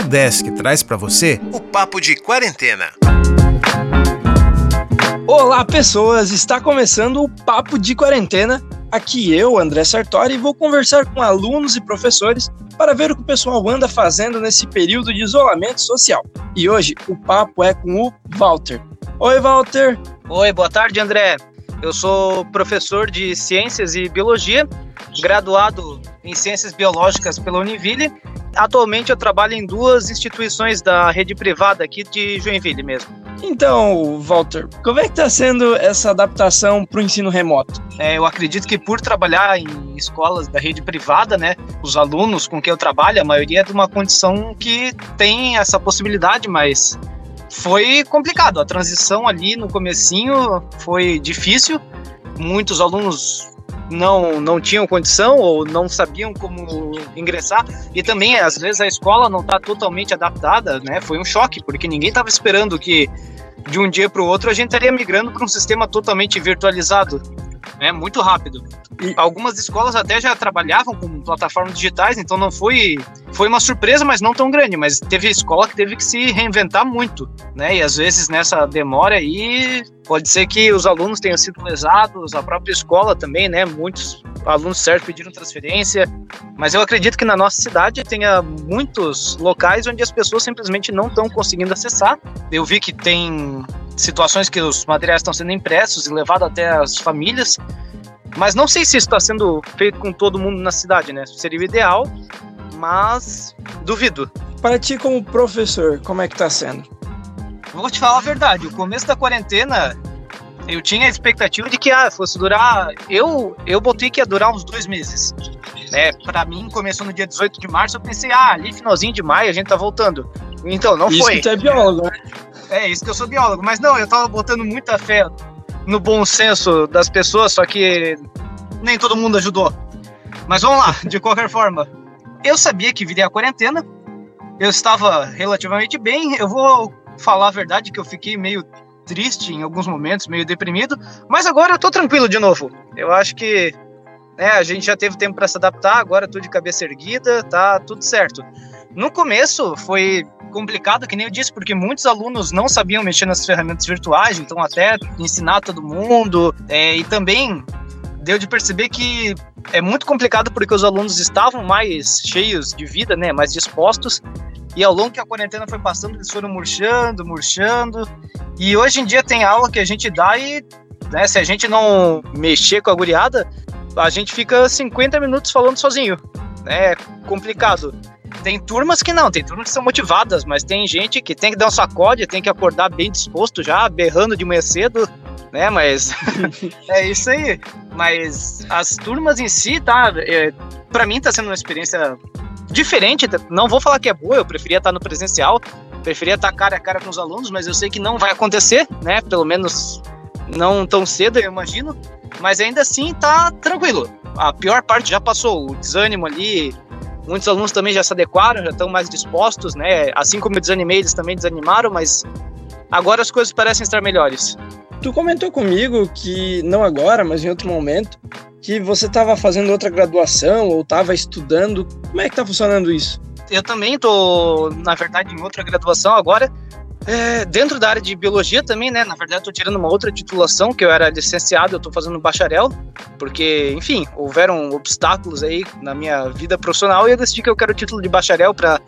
Udesc traz para você o Papo de Quarentena. Olá, pessoas! Está começando o Papo de Quarentena. Aqui eu, André Sartori, vou conversar com alunos e professores para ver o que o pessoal anda fazendo nesse período de isolamento social. E hoje o papo é com o Walter. Oi, Walter! Oi, boa tarde, André. Eu sou professor de Ciências e Biologia, graduado em Ciências Biológicas pela Univille. Atualmente eu trabalho em duas instituições da rede privada aqui de Joinville mesmo. Então, Walter, como é que está sendo essa adaptação para o ensino remoto? É, eu acredito que por trabalhar em escolas da rede privada, né, os alunos com quem eu trabalho, a maioria é de uma condição que tem essa possibilidade, mas foi complicado. A transição ali no comecinho foi difícil. Muitos alunos não, não tinham condição ou não sabiam como ingressar. E também, às vezes, a escola não está totalmente adaptada, né? Foi um choque, porque ninguém estava esperando que de um dia para o outro a gente estaria migrando para um sistema totalmente virtualizado né, muito rápido. E algumas escolas até já trabalhavam com plataformas digitais, então não foi foi uma surpresa, mas não tão grande. Mas teve escola que teve que se reinventar muito, né? E às vezes nessa demora aí pode ser que os alunos tenham sido lesados, a própria escola também, né? Muitos alunos certos pediram transferência, mas eu acredito que na nossa cidade tenha muitos locais onde as pessoas simplesmente não estão conseguindo acessar. Eu vi que tem situações que os materiais estão sendo impressos e levados até as famílias. Mas não sei se isso está sendo feito com todo mundo na cidade, né? Seria o ideal, mas duvido. Para ti, como professor, como é que está sendo? Vou te falar a verdade. O começo da quarentena, eu tinha a expectativa de que ah, fosse durar. Eu, eu botei que ia durar uns dois meses. Né? Para mim, começou no dia 18 de março. Eu pensei, ah, ali finalzinho de maio a gente tá voltando. Então, não isso foi. Isso que tu é biólogo, né? É, isso que eu sou biólogo. Mas não, eu tava botando muita fé no bom senso das pessoas, só que nem todo mundo ajudou. Mas vamos lá, de qualquer forma. Eu sabia que viria a quarentena, eu estava relativamente bem. Eu vou falar a verdade que eu fiquei meio triste em alguns momentos, meio deprimido, mas agora eu tô tranquilo de novo. Eu acho que né, a gente já teve tempo para se adaptar, agora tudo de cabeça erguida, tá tudo certo. No começo foi complicado, que nem eu disse, porque muitos alunos não sabiam mexer nas ferramentas virtuais, então até ensinar todo mundo. É, e também deu de perceber que é muito complicado porque os alunos estavam mais cheios de vida, né, mais dispostos. E ao longo que a quarentena foi passando, eles foram murchando, murchando. E hoje em dia tem aula que a gente dá e, né, se a gente não mexer com a guriada, a gente fica 50 minutos falando sozinho. É complicado. Tem turmas que não, tem turmas que são motivadas, mas tem gente que tem que dar um sacode, tem que acordar bem disposto já, berrando de manhã cedo, né? Mas é isso aí. Mas as turmas em si, tá? É, para mim tá sendo uma experiência diferente. Não vou falar que é boa, eu preferia estar no presencial, preferia estar cara a cara com os alunos, mas eu sei que não vai acontecer, né? Pelo menos não tão cedo, eu imagino. Mas ainda assim tá tranquilo. A pior parte já passou, o desânimo ali, Muitos alunos também já se adequaram, já estão mais dispostos, né? Assim como eu desanimei, eles também desanimaram, mas agora as coisas parecem estar melhores. Tu comentou comigo que, não agora, mas em outro momento, que você estava fazendo outra graduação ou estava estudando. Como é que está funcionando isso? Eu também estou, na verdade, em outra graduação agora, é, dentro da área de biologia também, né? Na verdade, estou tirando uma outra titulação, que eu era licenciado, eu estou fazendo bacharel, porque, enfim, houveram obstáculos aí na minha vida profissional e eu decidi que eu quero o título de bacharel para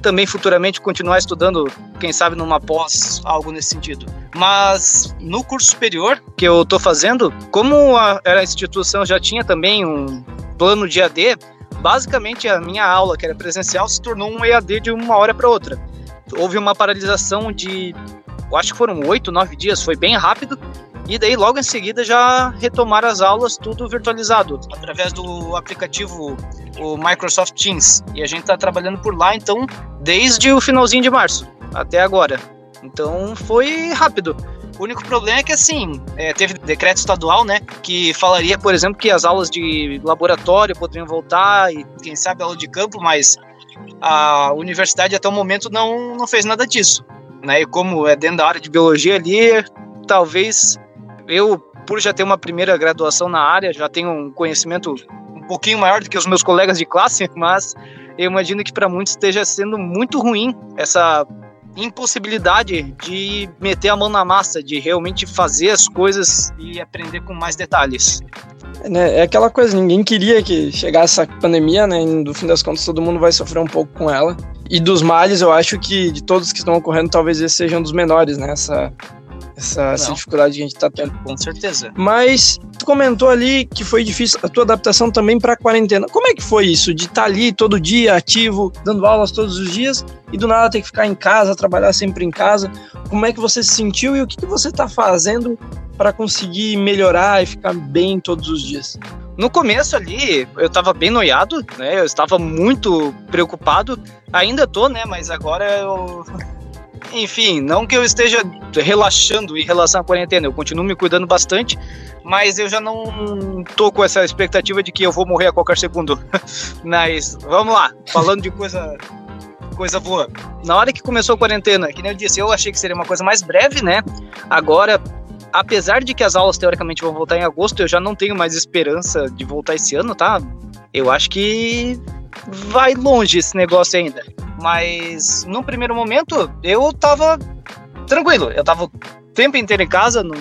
também futuramente continuar estudando, quem sabe numa pós, algo nesse sentido. Mas no curso superior que eu estou fazendo, como a, a instituição já tinha também um plano de AD, basicamente a minha aula, que era presencial, se tornou um EAD de uma hora para outra houve uma paralisação de, eu acho que foram oito, nove dias, foi bem rápido. E daí, logo em seguida, já retomaram as aulas, tudo virtualizado, através do aplicativo o Microsoft Teams. E a gente está trabalhando por lá, então, desde o finalzinho de março até agora. Então, foi rápido. O único problema é que, assim, é, teve decreto estadual, né, que falaria, por exemplo, que as aulas de laboratório poderiam voltar e, quem sabe, aula de campo, mas a universidade até o momento não, não fez nada disso. Né? E como é dentro da área de biologia ali, talvez eu, por já ter uma primeira graduação na área, já tenho um conhecimento um pouquinho maior do que os meus colegas de classe, mas eu imagino que para muitos esteja sendo muito ruim essa impossibilidade de meter a mão na massa, de realmente fazer as coisas e aprender com mais detalhes. É, né, é aquela coisa, ninguém queria que chegasse essa pandemia, né? E no fim das contas todo mundo vai sofrer um pouco com ela. E dos males, eu acho que de todos que estão ocorrendo, talvez esse seja um dos menores, né? Essa, essa, essa dificuldade que a gente está tendo. Com certeza. Mas tu comentou ali que foi difícil a tua adaptação também para a quarentena. Como é que foi isso de estar tá ali todo dia ativo, dando aulas todos os dias e do nada ter que ficar em casa, trabalhar sempre em casa? Como é que você se sentiu e o que, que você está fazendo para conseguir melhorar e ficar bem todos os dias? No começo ali, eu estava bem noiado, né? Eu estava muito preocupado. Ainda tô, né? Mas agora eu enfim, não que eu esteja relaxando em relação à quarentena, eu continuo me cuidando bastante, mas eu já não tô com essa expectativa de que eu vou morrer a qualquer segundo. mas vamos lá, falando de coisa coisa boa. Na hora que começou a quarentena, que nem eu disse, eu achei que seria uma coisa mais breve, né? Agora, apesar de que as aulas teoricamente vão voltar em agosto, eu já não tenho mais esperança de voltar esse ano, tá? Eu acho que vai longe esse negócio ainda. Mas no primeiro momento eu tava tranquilo. Eu tava o tempo inteiro em casa, não,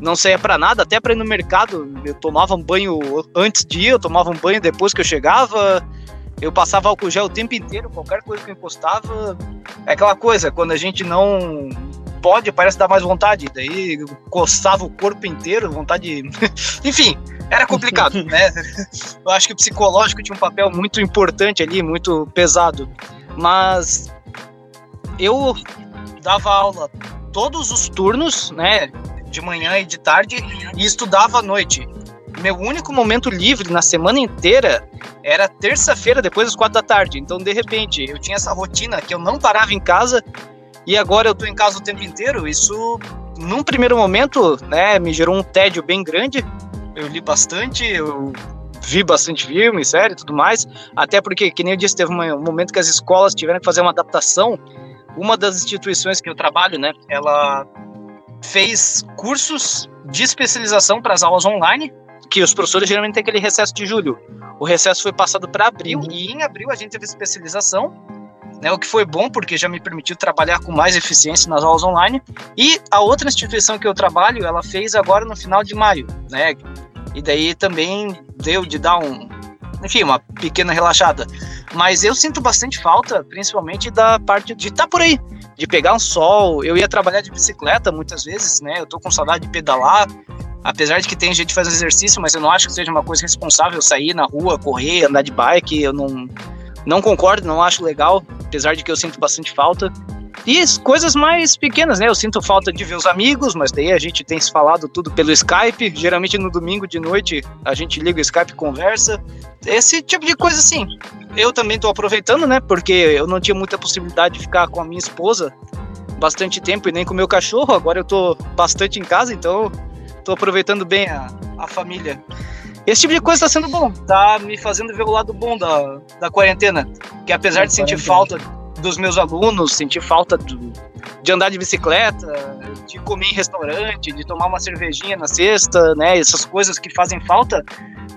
não saía para nada, até para ir no mercado. Eu tomava um banho antes de ir, eu tomava um banho depois que eu chegava. Eu passava álcool gel o tempo inteiro, qualquer coisa que eu encostava. É aquela coisa, quando a gente não pode, parece dar mais vontade. Daí coçava o corpo inteiro, vontade. Enfim, era complicado, né? Eu acho que o psicológico tinha um papel muito importante ali, muito pesado. Mas eu dava aula todos os turnos, né? De manhã e de tarde, e estudava à noite. Meu único momento livre na semana inteira era terça-feira, depois das quatro da tarde. Então, de repente, eu tinha essa rotina que eu não parava em casa e agora eu tô em casa o tempo inteiro. Isso, num primeiro momento, né, me gerou um tédio bem grande. Eu li bastante, eu vi bastante filme, série e tudo mais. Até porque, que nem eu disse, teve um momento que as escolas tiveram que fazer uma adaptação. Uma das instituições que eu trabalho, né, ela fez cursos de especialização para as aulas online, que os professores geralmente têm aquele recesso de julho. O recesso foi passado para abril uhum. e em abril a gente teve especialização, né, o que foi bom porque já me permitiu trabalhar com mais eficiência nas aulas online. E a outra instituição que eu trabalho, ela fez agora no final de maio, né? E daí também deu de dar um, enfim, uma pequena relaxada. Mas eu sinto bastante falta, principalmente da parte de estar tá por aí, de pegar um sol. Eu ia trabalhar de bicicleta muitas vezes, né? Eu tô com saudade de pedalar. Apesar de que tem gente fazendo exercício, mas eu não acho que seja uma coisa responsável sair na rua, correr, andar de bike. Eu não, não concordo, não acho legal, apesar de que eu sinto bastante falta. E coisas mais pequenas, né? Eu sinto falta de ver os amigos, mas daí a gente tem se falado tudo pelo Skype. Geralmente no domingo de noite a gente liga o Skype conversa. Esse tipo de coisa assim. Eu também tô aproveitando, né? Porque eu não tinha muita possibilidade de ficar com a minha esposa bastante tempo e nem com o meu cachorro. Agora eu tô bastante em casa, então tô aproveitando bem a, a família. Esse tipo de coisa tá sendo bom, tá me fazendo ver o lado bom da, da quarentena. Que apesar de sentir falta dos meus alunos, sentir falta do, de andar de bicicleta, de comer em restaurante, de tomar uma cervejinha na sexta, né? Essas coisas que fazem falta.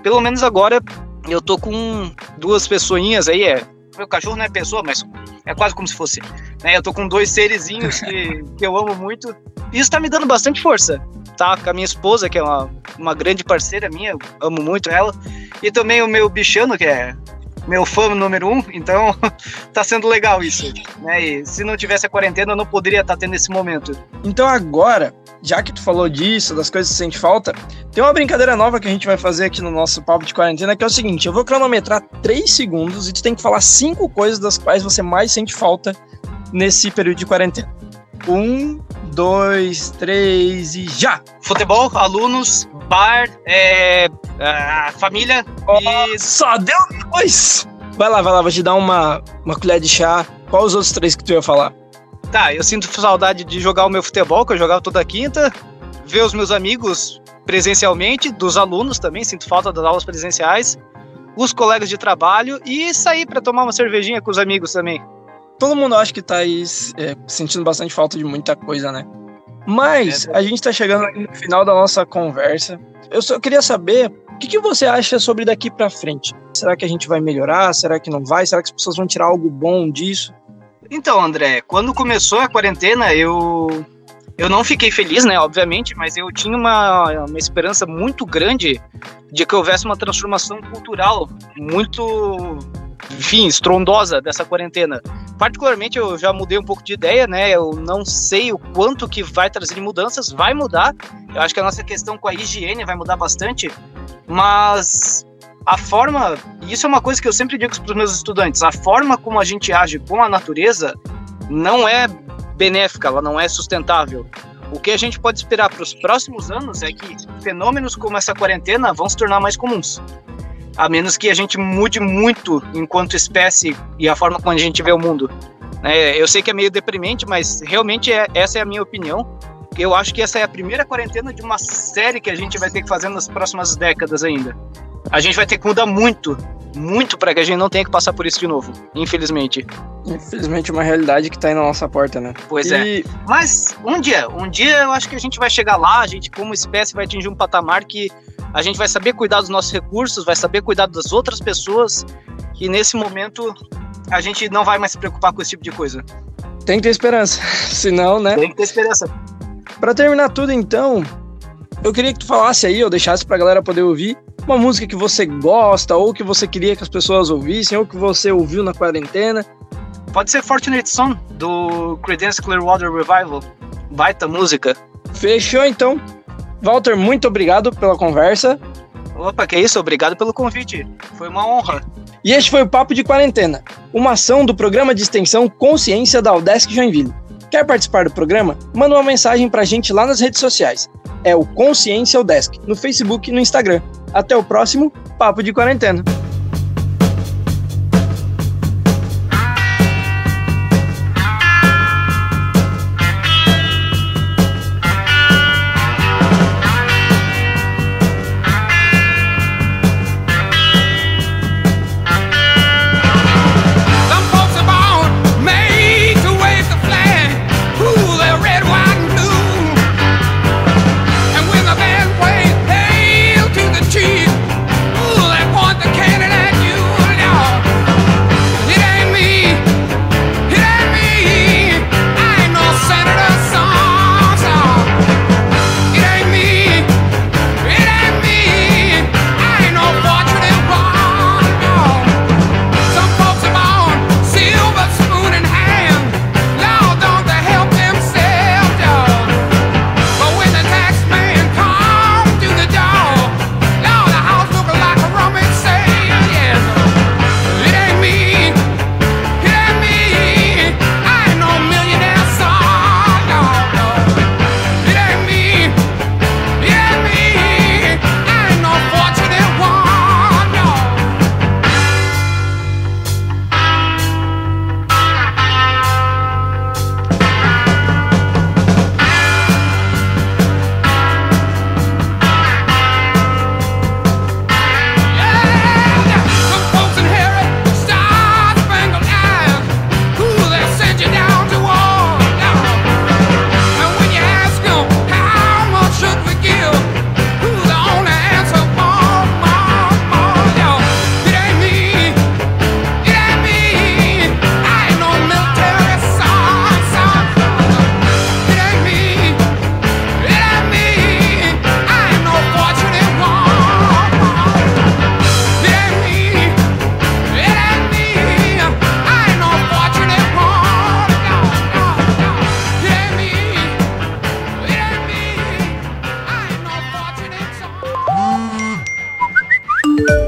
Pelo menos agora eu tô com duas pessoinhas aí, é. Meu cachorro não é pessoa, mas é quase como se fosse. Né? Eu tô com dois serizinhos que, que eu amo muito. Isso tá me dando bastante força. Tá? Com a minha esposa, que é uma, uma grande parceira minha, amo muito ela. E também o meu bichano, que é meu fã número um, então tá sendo legal isso, né? E se não tivesse a quarentena, eu não poderia estar tá tendo esse momento. Então agora, já que tu falou disso, das coisas que sente falta, tem uma brincadeira nova que a gente vai fazer aqui no nosso papo de quarentena, que é o seguinte, eu vou cronometrar três segundos e tu tem que falar cinco coisas das quais você mais sente falta nesse período de quarentena. Um, dois, três e já! Futebol, alunos, bar, é, família oh, e... Só deu dois! Vai lá, vai lá, vou te dar uma, uma colher de chá. Qual os outros três que tu ia falar? Tá, eu sinto saudade de jogar o meu futebol, que eu jogava toda quinta, ver os meus amigos presencialmente, dos alunos também, sinto falta das aulas presenciais, os colegas de trabalho e sair para tomar uma cervejinha com os amigos também todo mundo acha que tá aí é, sentindo bastante falta de muita coisa, né? Mas a gente está chegando no final da nossa conversa. Eu só queria saber o que, que você acha sobre daqui para frente. Será que a gente vai melhorar? Será que não vai? Será que as pessoas vão tirar algo bom disso? Então, André, quando começou a quarentena, eu eu não fiquei feliz, né, obviamente, mas eu tinha uma, uma esperança muito grande de que houvesse uma transformação cultural muito, enfim, estrondosa dessa quarentena. Particularmente, eu já mudei um pouco de ideia, né? Eu não sei o quanto que vai trazer mudanças, vai mudar. Eu acho que a nossa questão com a higiene vai mudar bastante, mas a forma, isso é uma coisa que eu sempre digo para os meus estudantes, a forma como a gente age com a natureza não é benéfica, ela não é sustentável. O que a gente pode esperar para os próximos anos é que fenômenos como essa quarentena vão se tornar mais comuns. A menos que a gente mude muito enquanto espécie e a forma como a gente vê o mundo. É, eu sei que é meio deprimente, mas realmente é, essa é a minha opinião. Eu acho que essa é a primeira quarentena de uma série que a gente vai ter que fazer nas próximas décadas ainda. A gente vai ter que mudar muito muito para que a gente não tenha que passar por isso de novo, infelizmente. Infelizmente, uma realidade que tá aí na nossa porta, né? Pois é. e... é. Mas um dia, um dia eu acho que a gente vai chegar lá, a gente, como espécie, vai atingir um patamar que a gente vai saber cuidar dos nossos recursos, vai saber cuidar das outras pessoas, e nesse momento a gente não vai mais se preocupar com esse tipo de coisa. Tem que ter esperança, senão, né? Tem que ter esperança. Para terminar tudo, então, eu queria que tu falasse aí, ou deixasse pra galera poder ouvir, uma música que você gosta, ou que você queria que as pessoas ouvissem, ou que você ouviu na quarentena. Pode ser Fortunate Son, do Creedence Clearwater Revival. Baita música. Fechou então. Walter, muito obrigado pela conversa. Opa, que isso, obrigado pelo convite. Foi uma honra. E este foi o Papo de Quarentena, uma ação do programa de extensão Consciência da Udesc Joinville. Quer participar do programa? Manda uma mensagem pra gente lá nas redes sociais. É o Consciência Udesc, no Facebook e no Instagram. Até o próximo Papo de Quarentena.